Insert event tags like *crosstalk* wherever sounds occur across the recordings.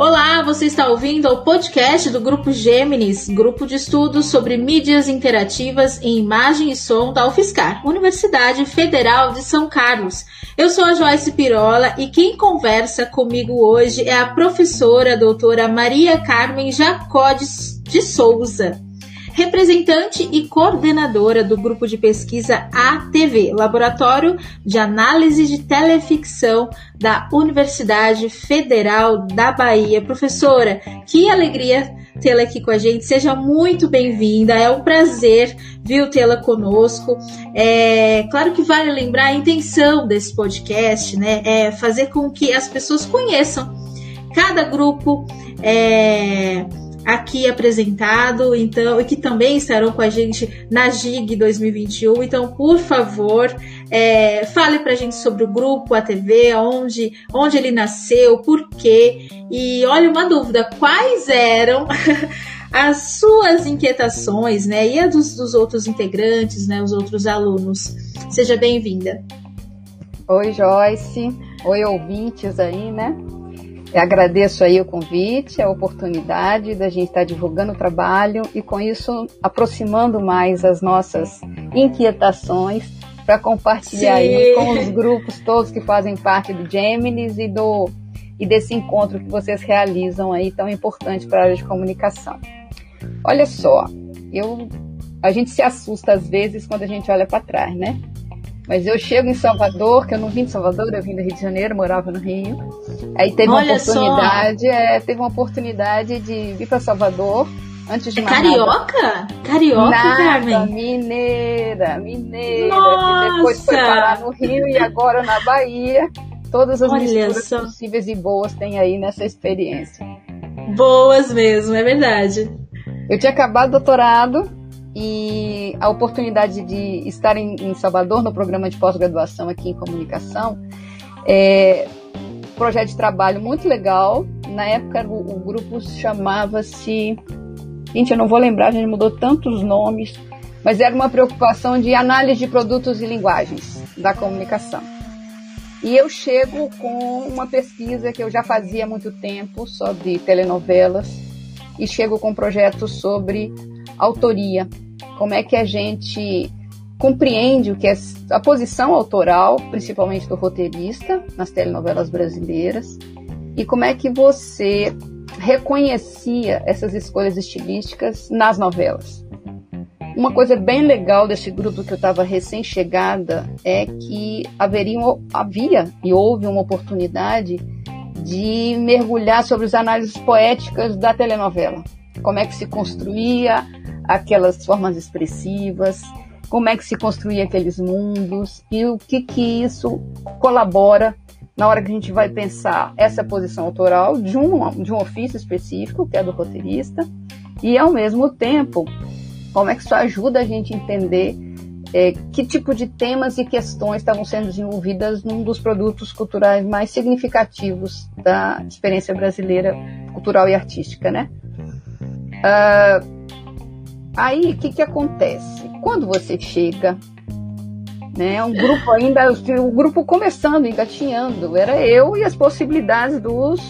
Olá, você está ouvindo o podcast do Grupo Gêmeos, grupo de estudos sobre mídias interativas em imagem e som da UFSCar, Universidade Federal de São Carlos. Eu sou a Joyce Pirola e quem conversa comigo hoje é a professora doutora Maria Carmen Jacodes de Souza representante e coordenadora do grupo de pesquisa ATV, Laboratório de Análise de Teleficção da Universidade Federal da Bahia. Professora, que alegria tê-la aqui com a gente. Seja muito bem-vinda. É um prazer, viu, tê-la conosco. É claro que vale lembrar a intenção desse podcast, né? É fazer com que as pessoas conheçam cada grupo. É, aqui apresentado, então, e que também estarão com a gente na GIG 2021. Então, por favor, é, fale para a gente sobre o grupo ATV, onde, onde ele nasceu, por quê. E olha, uma dúvida: quais eram *laughs* as suas inquietações, né? E a dos, dos outros integrantes, né? Os outros alunos. Seja bem-vinda. Oi, Joyce. Oi, ouvintes aí, né? Eu agradeço aí o convite, a oportunidade da gente estar divulgando o trabalho e com isso aproximando mais as nossas inquietações para compartilhar aí com os grupos todos que fazem parte do Geminis e do e desse encontro que vocês realizam aí tão importante para a área de comunicação. Olha só, eu a gente se assusta às vezes quando a gente olha para trás, né? Mas eu chego em Salvador, que eu não vim de Salvador, eu vim do Rio de Janeiro, morava no Rio. Aí teve Olha uma oportunidade, é, teve uma oportunidade de vir para Salvador antes de é carioca? Nada. Carioca, nada, Carmen? Mineira, mineira. Nossa. Que depois foi parar no Rio e agora na Bahia. Todas as Olha misturas só. possíveis e boas tem aí nessa experiência. Boas mesmo, é verdade. Eu tinha acabado o doutorado e a oportunidade de estar em, em Salvador no programa de pós-graduação aqui em comunicação é projeto de trabalho muito legal. Na época o, o grupo chamava-se, gente, eu não vou lembrar, a gente mudou tantos nomes, mas era uma preocupação de análise de produtos e linguagens da comunicação. E eu chego com uma pesquisa que eu já fazia há muito tempo sobre telenovelas e chego com um projeto sobre autoria, como é que a gente compreende o que é a posição autoral, principalmente do roteirista nas telenovelas brasileiras, e como é que você reconhecia essas escolhas estilísticas nas novelas. Uma coisa bem legal desse grupo que eu estava recém-chegada é que haveria, havia e houve uma oportunidade de mergulhar sobre as análises poéticas da telenovela. Como é que se construía aquelas formas expressivas, como é que se construía aqueles mundos e o que que isso colabora na hora que a gente vai pensar essa posição autoral de um, de um ofício específico, que é do roteirista, e ao mesmo tempo, como é que isso ajuda a gente a entender é, que tipo de temas e questões estavam sendo desenvolvidas num dos produtos culturais mais significativos da experiência brasileira cultural e artística, né? Uh, Aí, o que, que acontece? Quando você chega, né, um grupo ainda, o grupo começando, engatinhando, era eu e as possibilidades dos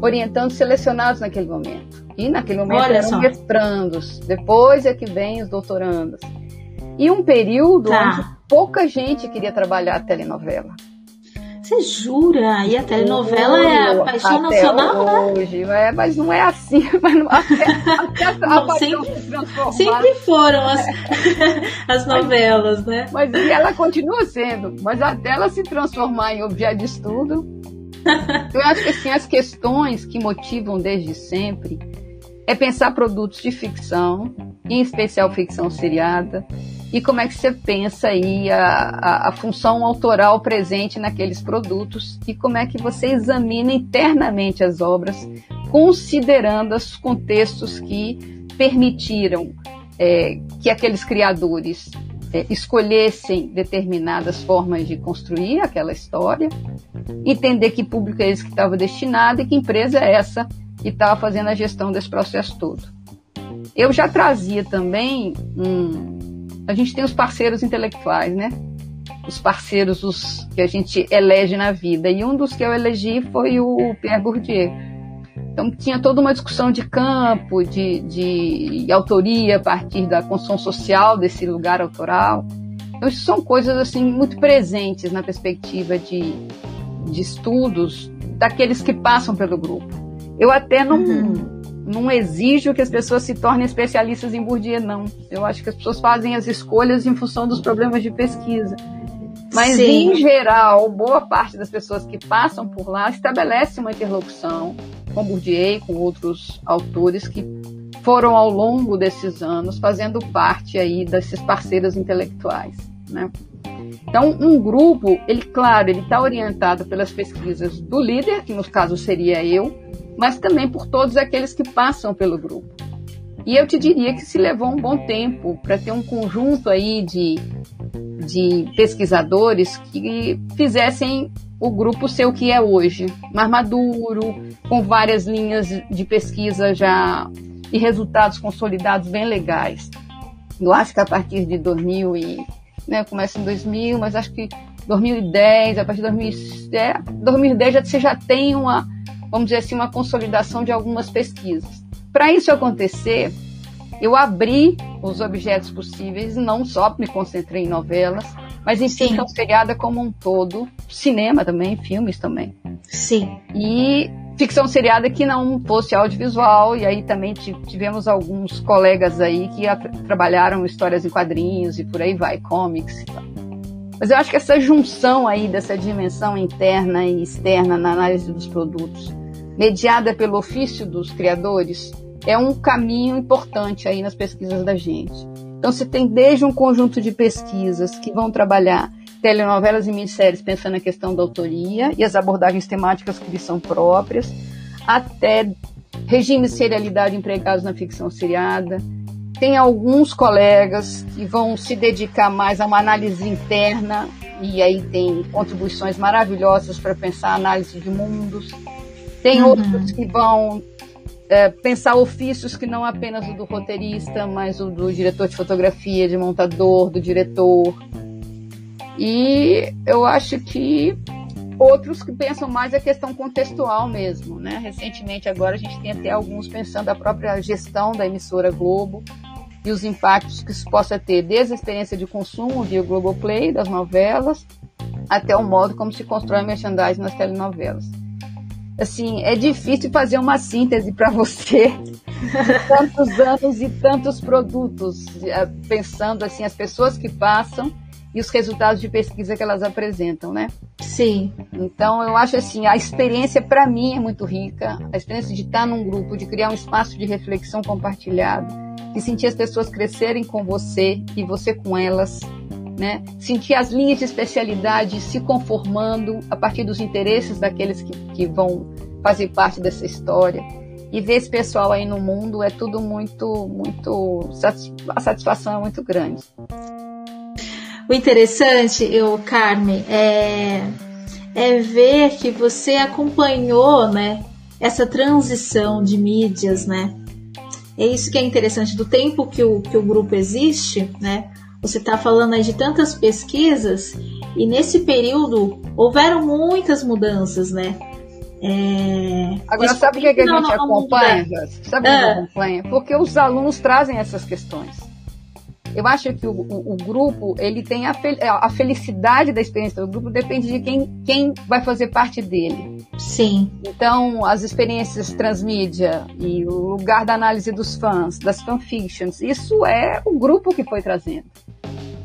orientandos selecionados naquele momento. E naquele momento Olha eram só. mestrandos, depois é que vem os doutorandos. E um período tá. onde pouca gente queria trabalhar a telenovela. Você jura? E a telenovela é a paixão nacional, né? hoje, né? É, mas não é assim. *laughs* Mas não, até, até não, sempre, se sempre foram as, *laughs* as novelas, né? Mas ela continua sendo. Mas até ela se transformar em objeto de estudo. *laughs* Eu acho que assim, as questões que motivam desde sempre é pensar produtos de ficção, em especial ficção seriada, e como é que você pensa aí a, a, a, função autoral presente naqueles produtos e como é que você examina internamente as obras, considerando os contextos que permitiram é, que aqueles criadores é, escolhessem determinadas formas de construir aquela história, entender que público é esse que estava destinado e que empresa é essa que estava fazendo a gestão desse processo todo. Eu já trazia também um, a gente tem os parceiros intelectuais, né? Os parceiros os que a gente elege na vida. E um dos que eu elegi foi o Pierre Bourdieu. Então tinha toda uma discussão de campo, de, de autoria a partir da construção social desse lugar autoral. Então isso são coisas assim muito presentes na perspectiva de, de estudos daqueles que passam pelo grupo. Eu até não, uhum. Não exijo que as pessoas se tornem especialistas em Bourdieu, não. Eu acho que as pessoas fazem as escolhas em função dos problemas de pesquisa. Mas, Sim. em geral, boa parte das pessoas que passam por lá estabelece uma interlocução com Bourdieu, com outros autores que foram ao longo desses anos fazendo parte aí desses parceiros intelectuais, né? Então, um grupo, ele, claro, ele está orientado pelas pesquisas do líder, que no caso seria eu, mas também por todos aqueles que passam pelo grupo. E eu te diria que se levou um bom tempo para ter um conjunto aí de de pesquisadores que fizessem o grupo ser o que é hoje, mais maduro, com várias linhas de pesquisa já e resultados consolidados bem legais. Eu acho que a partir de 2000 e né, começa em 2000, mas acho que 2010, a partir de 2010, é, 2010 já, você já tem uma, vamos dizer assim, uma consolidação de algumas pesquisas. Para isso acontecer, eu abri os objetos possíveis não só me concentrei em novelas, mas em ficção seriada como um todo, cinema também, filmes também. Sim. E ficção seriada que não fosse audiovisual, e aí também tivemos alguns colegas aí que trabalharam histórias em quadrinhos e por aí vai, comics e tal. Mas eu acho que essa junção aí dessa dimensão interna e externa na análise dos produtos, mediada pelo ofício dos criadores, é um caminho importante aí nas pesquisas da gente. Então, você tem desde um conjunto de pesquisas que vão trabalhar telenovelas e minisséries pensando na questão da autoria e as abordagens temáticas que lhes são próprias, até regimes de serialidade empregados na ficção seriada. Tem alguns colegas que vão se dedicar mais a uma análise interna e aí tem contribuições maravilhosas para pensar a análise de mundos. Tem uhum. outros que vão é, pensar ofícios que não apenas o do roteirista, mas o do diretor de fotografia, de montador, do diretor. E eu acho que outros que pensam mais a questão contextual mesmo, né? Recentemente agora a gente tem até alguns pensando a própria gestão da emissora Globo e os impactos que isso possa ter, desde a experiência de consumo via Globoplay, das novelas, até o modo como se constrói merchandising nas telenovelas assim, é difícil fazer uma síntese para você de tantos anos e tantos produtos, eh, pensando assim as pessoas que passam e os resultados de pesquisa que elas apresentam, né? Sim. Então eu acho assim, a experiência para mim é muito rica, a experiência de estar num grupo, de criar um espaço de reflexão compartilhado, de sentir as pessoas crescerem com você e você com elas, né? Sentir as linhas de especialidade se conformando a partir dos interesses daqueles que, que vão fazer parte dessa história. E ver esse pessoal aí no mundo é tudo muito, muito. A satisfação é muito grande. O interessante, eu, Carmen, é, é ver que você acompanhou, né, essa transição de mídias, né? É isso que é interessante do tempo que o, que o grupo existe, né? Você está falando aí de tantas pesquisas e nesse período houveram muitas mudanças, né? É... Agora, sabe o que, que, a gente acompanha, Sabe o que ah. acompanha? Porque os alunos trazem essas questões. Eu acho que o, o, o grupo, ele tem a, fel a, felicidade da experiência do grupo depende de quem, quem vai fazer parte dele. Sim. Então, as experiências transmídia e o lugar da análise dos fãs, das fanfictions, isso é o grupo que foi trazendo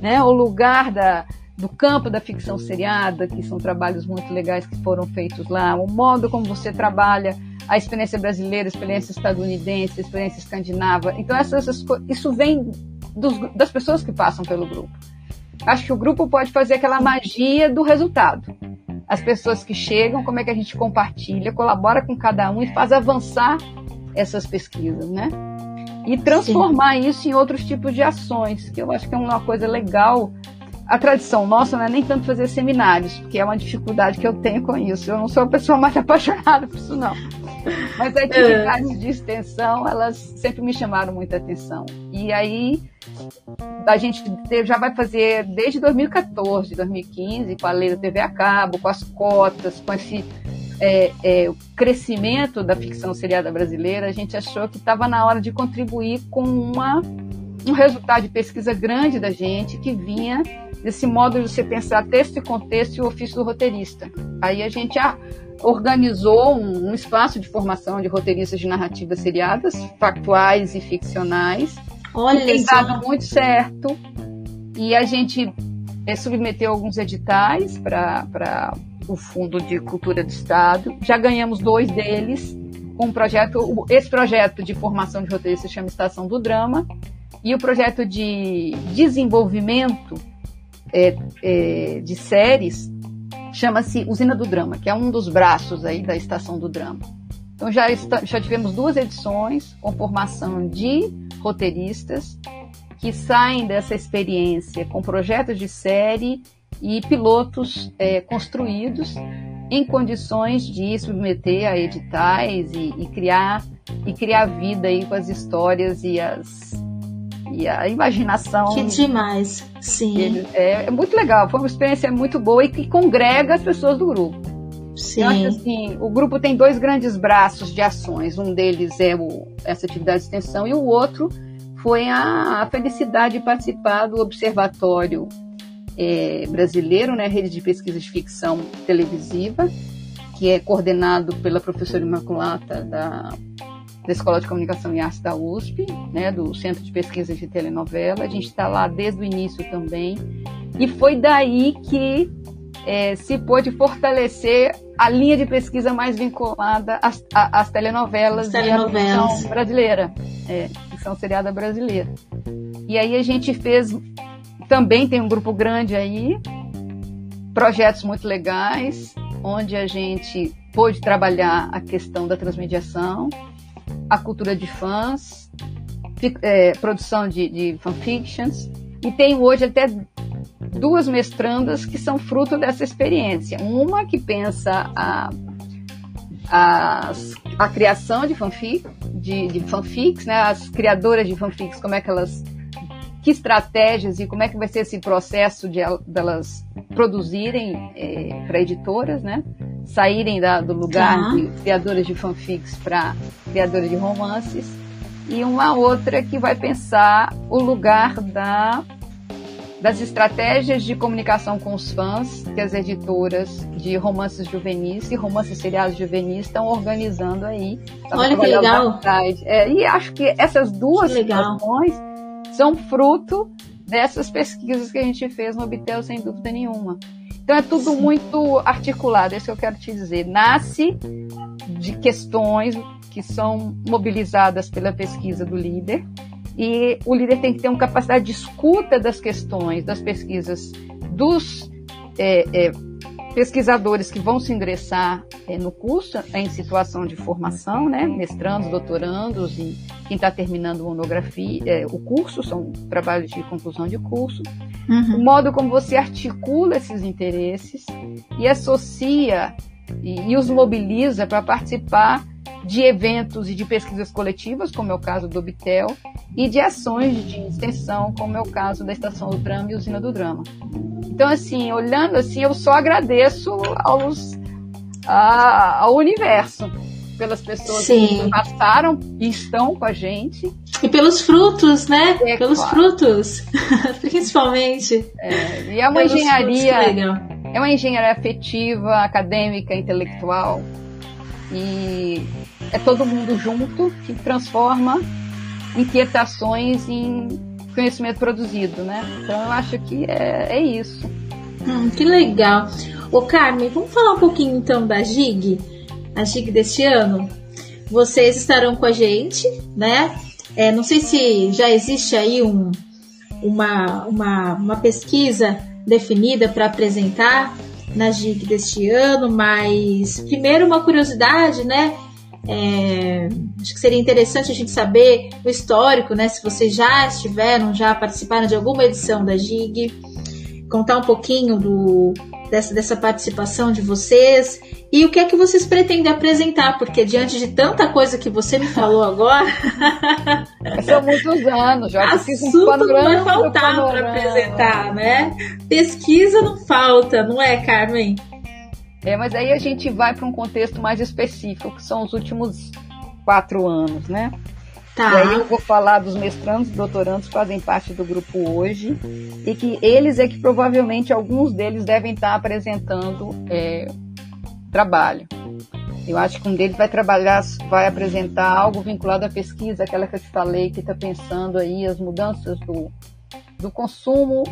né? O lugar da, do campo da ficção seriada, que são trabalhos muito legais que foram feitos lá, o modo como você trabalha a experiência brasileira, a experiência estadunidense, a experiência escandinava. Então, essas, isso vem dos, das pessoas que passam pelo grupo. Acho que o grupo pode fazer aquela magia do resultado. As pessoas que chegam, como é que a gente compartilha, colabora com cada um e faz avançar essas pesquisas, né? e transformar Sim. isso em outros tipos de ações, que eu acho que é uma coisa legal. A tradição nossa não é nem tanto fazer seminários, porque é uma dificuldade que eu tenho com isso. Eu não sou a pessoa mais *laughs* apaixonada por isso, não. Mas atividades de extensão, elas sempre me chamaram muita atenção. E aí, a gente já vai fazer desde 2014, 2015, com a lei da TV a cabo, com as cotas, com esse é, é, crescimento da ficção seriada brasileira, a gente achou que estava na hora de contribuir com uma, um resultado de pesquisa grande da gente, que vinha desse modo de você pensar texto e contexto e o ofício do roteirista. Aí a gente a, organizou um, um, espaço de formação de roteiristas de narrativas seriadas, factuais e ficcionais. Olha que tem dado muito certo. E a gente é, submeteu alguns editais para o Fundo de Cultura do Estado. Já ganhamos dois deles um projeto. Esse projeto de formação de roteiristas chama Estação do Drama. E o projeto de desenvolvimento é, é, de séries chama-se Usina do Drama, que é um dos braços aí da Estação do Drama. Então já, está, já tivemos duas edições com formação de roteiristas que saem dessa experiência com projetos de série e pilotos é, construídos em condições de submeter a editais e, e, criar e criar vida aí com as histórias e as e a imaginação. Que demais, sim. É, é muito legal, foi uma experiência muito boa e que congrega as pessoas do grupo. Sim. Eu acho assim, o grupo tem dois grandes braços de ações. Um deles é o, essa atividade de extensão e o outro foi a, a felicidade de participar do Observatório é, Brasileiro, né, Rede de Pesquisa de Ficção Televisiva, que é coordenado pela professora Imaculata da da Escola de Comunicação e Arte da USP, né, do Centro de Pesquisa de Telenovela. A gente está lá desde o início também. E foi daí que é, se pôde fortalecer a linha de pesquisa mais vinculada às, às telenovelas, telenovelas. e à ficção brasileira, é, ficção seriada brasileira. E aí a gente fez, também tem um grupo grande aí, projetos muito legais, onde a gente pôde trabalhar a questão da transmediação, a cultura de fãs, é, produção de, de fanfictions, e tenho hoje até duas mestrandas que são fruto dessa experiência. Uma que pensa a, a, a criação de fanfic, de, de fanfics, né? as criadoras de fanfics, como é que elas que estratégias e como é que vai ser esse processo de delas produzirem é, para editoras, né? Saírem da, do lugar tá. de criadoras de fanfics para criadoras de romances. E uma outra que vai pensar o lugar da, das estratégias de comunicação com os fãs que as editoras de romances juvenis e romances seriados juvenis estão organizando aí. Olha que legal! É, e acho que essas duas situações são fruto dessas pesquisas que a gente fez no Obtel, sem dúvida nenhuma. Então é tudo muito articulado, é isso que eu quero te dizer. Nasce de questões que são mobilizadas pela pesquisa do líder, e o líder tem que ter uma capacidade de escuta das questões, das pesquisas dos é, é, pesquisadores que vão se ingressar é, no curso em situação de formação, né, mestrandos, doutorandos e quem está terminando monografia, é, o curso, são trabalhos de conclusão de curso, uhum. o modo como você articula esses interesses e associa e, e os mobiliza para participar de eventos e de pesquisas coletivas, como é o caso do Obtel, e de ações de extensão, como é o caso da Estação do Drama e Usina do Drama. Então, assim, olhando assim, eu só agradeço aos, a, ao universo pelas pessoas Sim. que passaram e estão com a gente. E pelos frutos, né? É, pelos claro. frutos, *laughs* principalmente. É, e é uma pelos engenharia. É uma engenharia afetiva, acadêmica, intelectual. E é todo mundo junto que transforma inquietações em conhecimento produzido, né? Então eu acho que é, é isso. Hum, que legal. Ô Carmen, vamos falar um pouquinho então da GIG, a GIG deste ano. Vocês estarão com a gente, né? É, não sei se já existe aí um, uma, uma, uma pesquisa definida para apresentar na GIG deste ano, mas primeiro uma curiosidade, né? É, acho que seria interessante a gente saber o histórico, né? Se vocês já estiveram, já participaram de alguma edição da GIG, contar um pouquinho do, dessa, dessa participação de vocês e o que é que vocês pretendem apresentar, porque diante de tanta coisa que você me falou agora. *laughs* São muitos anos, já assunto um não vai faltar para apresentar, né? Pesquisa não falta, não é, Carmen? É, mas aí a gente vai para um contexto mais específico, que são os últimos quatro anos, né? Tá. E aí eu vou falar dos mestrandos e doutorandos que fazem parte do grupo hoje e que eles é que provavelmente alguns deles devem estar apresentando é, trabalho. Eu acho que um deles vai trabalhar, vai apresentar algo vinculado à pesquisa, aquela que eu te falei, que está pensando aí as mudanças do, do consumo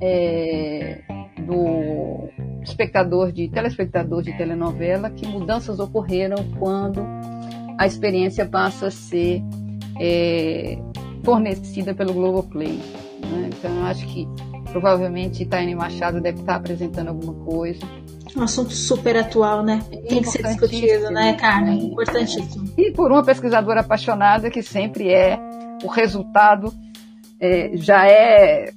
é, do espectador de telespectador de telenovela, que mudanças ocorreram quando a experiência passa a ser é, fornecida pelo Globoplay. Né? Então, eu acho que provavelmente Taine Machado deve estar apresentando alguma coisa. Um assunto super atual, né? Tem que ser discutido, né, Carmen? É. Importantíssimo. E por uma pesquisadora apaixonada que sempre é o resultado é, já é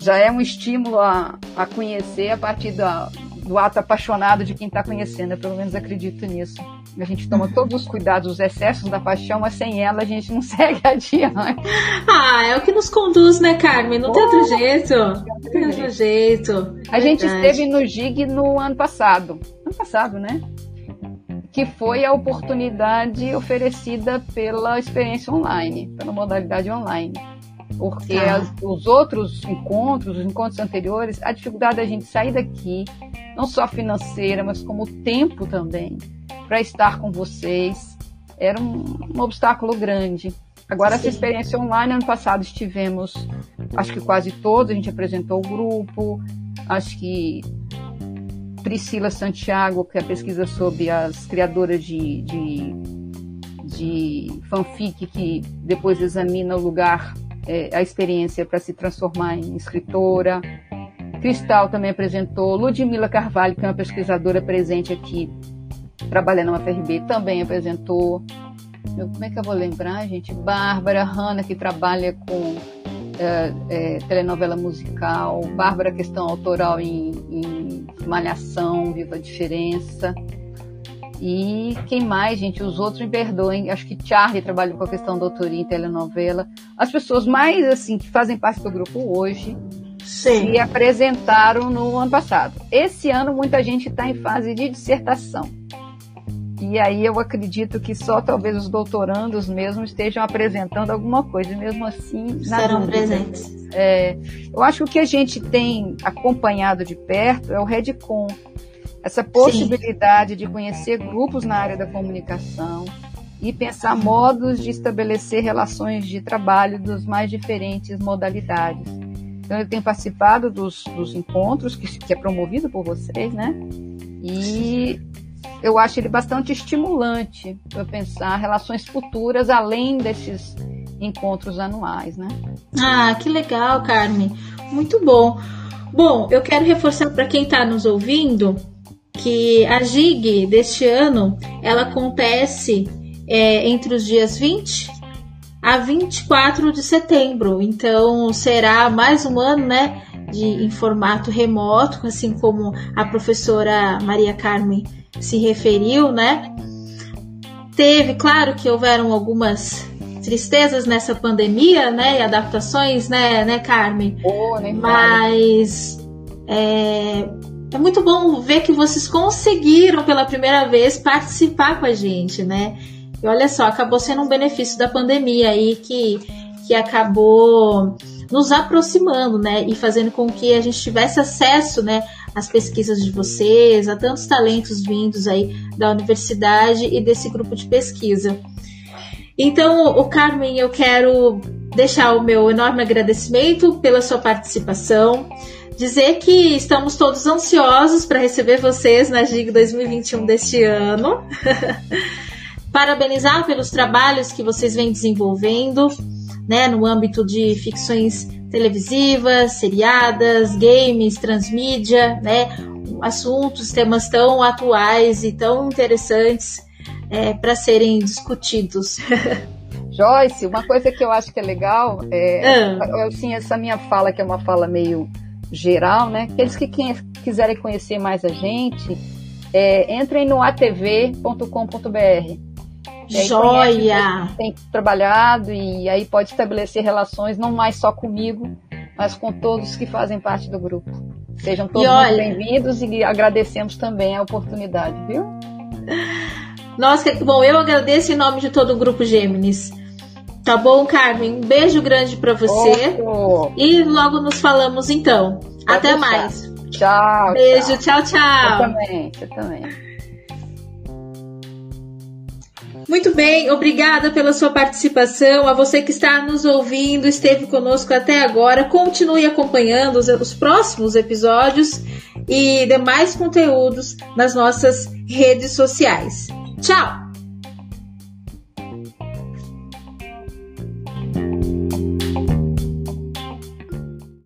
já é um estímulo a, a conhecer a partir da, do ato apaixonado de quem está conhecendo. Eu pelo menos acredito nisso. A gente toma todos os cuidados, os excessos da paixão, mas sem ela a gente não *laughs* segue adiante. Ah, é o que nos conduz, né, Carmen? Não oh, tem outro jeito. Não tem outro jeito. A gente esteve no GIG no ano passado. Ano passado, né? Que foi a oportunidade oferecida pela experiência online, pela modalidade online porque tá. as, os outros encontros, os encontros anteriores, a dificuldade da gente sair daqui, não só financeira, mas como tempo também, para estar com vocês, era um, um obstáculo grande. Agora, Sim. essa experiência online, ano passado estivemos, acho que quase todos, a gente apresentou o grupo, acho que Priscila Santiago, que é a pesquisa sobre as criadoras de, de, de fanfic, que depois examina o lugar é, a experiência para se transformar em escritora. Cristal também apresentou. Ludmila Carvalho, que é uma pesquisadora presente aqui, trabalha na UFRB, também apresentou. Como é que eu vou lembrar, gente? Bárbara Hanna, que trabalha com é, é, telenovela musical. Bárbara, questão autoral em, em Malhação, Viva a Diferença. E quem mais, gente? Os outros me perdoem. Acho que Charlie trabalha com a questão da autoria em telenovela. As pessoas mais, assim, que fazem parte do grupo hoje Sim. se apresentaram no ano passado. Esse ano, muita gente está em fase de dissertação. E aí eu acredito que só talvez os doutorandos mesmo estejam apresentando alguma coisa, mesmo assim. Serão presentes. É, eu acho que o que a gente tem acompanhado de perto é o Redcon essa possibilidade Sim. de conhecer grupos na área da comunicação e pensar modos de estabelecer relações de trabalho das mais diferentes modalidades. Então, eu tenho participado dos, dos encontros, que, que é promovido por vocês, né? E eu acho ele bastante estimulante para pensar relações futuras além desses encontros anuais, né? Ah, que legal, Carmen. Muito bom. Bom, eu quero reforçar para quem está nos ouvindo que a GIG deste ano ela acontece é, entre os dias 20 a 24 de setembro. Então será mais um ano, né, de em formato remoto, assim como a professora Maria Carmen se referiu, né? Teve, claro que houveram algumas tristezas nessa pandemia, né, e adaptações, né, né, Carmen? Oh, Mas é, é muito bom ver que vocês conseguiram pela primeira vez participar com a gente, né? E olha só, acabou sendo um benefício da pandemia aí que, que acabou nos aproximando, né? E fazendo com que a gente tivesse acesso, né? Às pesquisas de vocês, a tantos talentos vindos aí da universidade e desse grupo de pesquisa. Então, o Carmen, eu quero deixar o meu enorme agradecimento pela sua participação dizer que estamos todos ansiosos para receber vocês na GIG 2021 deste ano. *laughs* Parabenizar pelos trabalhos que vocês vêm desenvolvendo, né, no âmbito de ficções televisivas, seriadas, games, transmídia, né, assuntos, temas tão atuais e tão interessantes é, para serem discutidos. *laughs* Joyce, uma coisa que eu acho que é legal é ah. assim, essa minha fala, que é uma fala meio geral, né? Aqueles que quiserem conhecer mais a gente, é, entrem no atv.com.br. Joia! Tem trabalhado e aí pode estabelecer relações não mais só comigo, mas com todos que fazem parte do grupo. Sejam todos olha, bem-vindos e agradecemos também a oportunidade, viu? Nossa, bom, eu agradeço em nome de todo o Grupo Gêmeos. Tá bom, Carmen? Um beijo grande para você. E logo nos falamos então. Pode Até deixar. mais. Tchau. Beijo, tchau, tchau. tchau. Você também, você também. Muito bem, obrigada pela sua participação. A você que está nos ouvindo, esteve conosco até agora, continue acompanhando os, os próximos episódios e demais conteúdos nas nossas redes sociais. Tchau!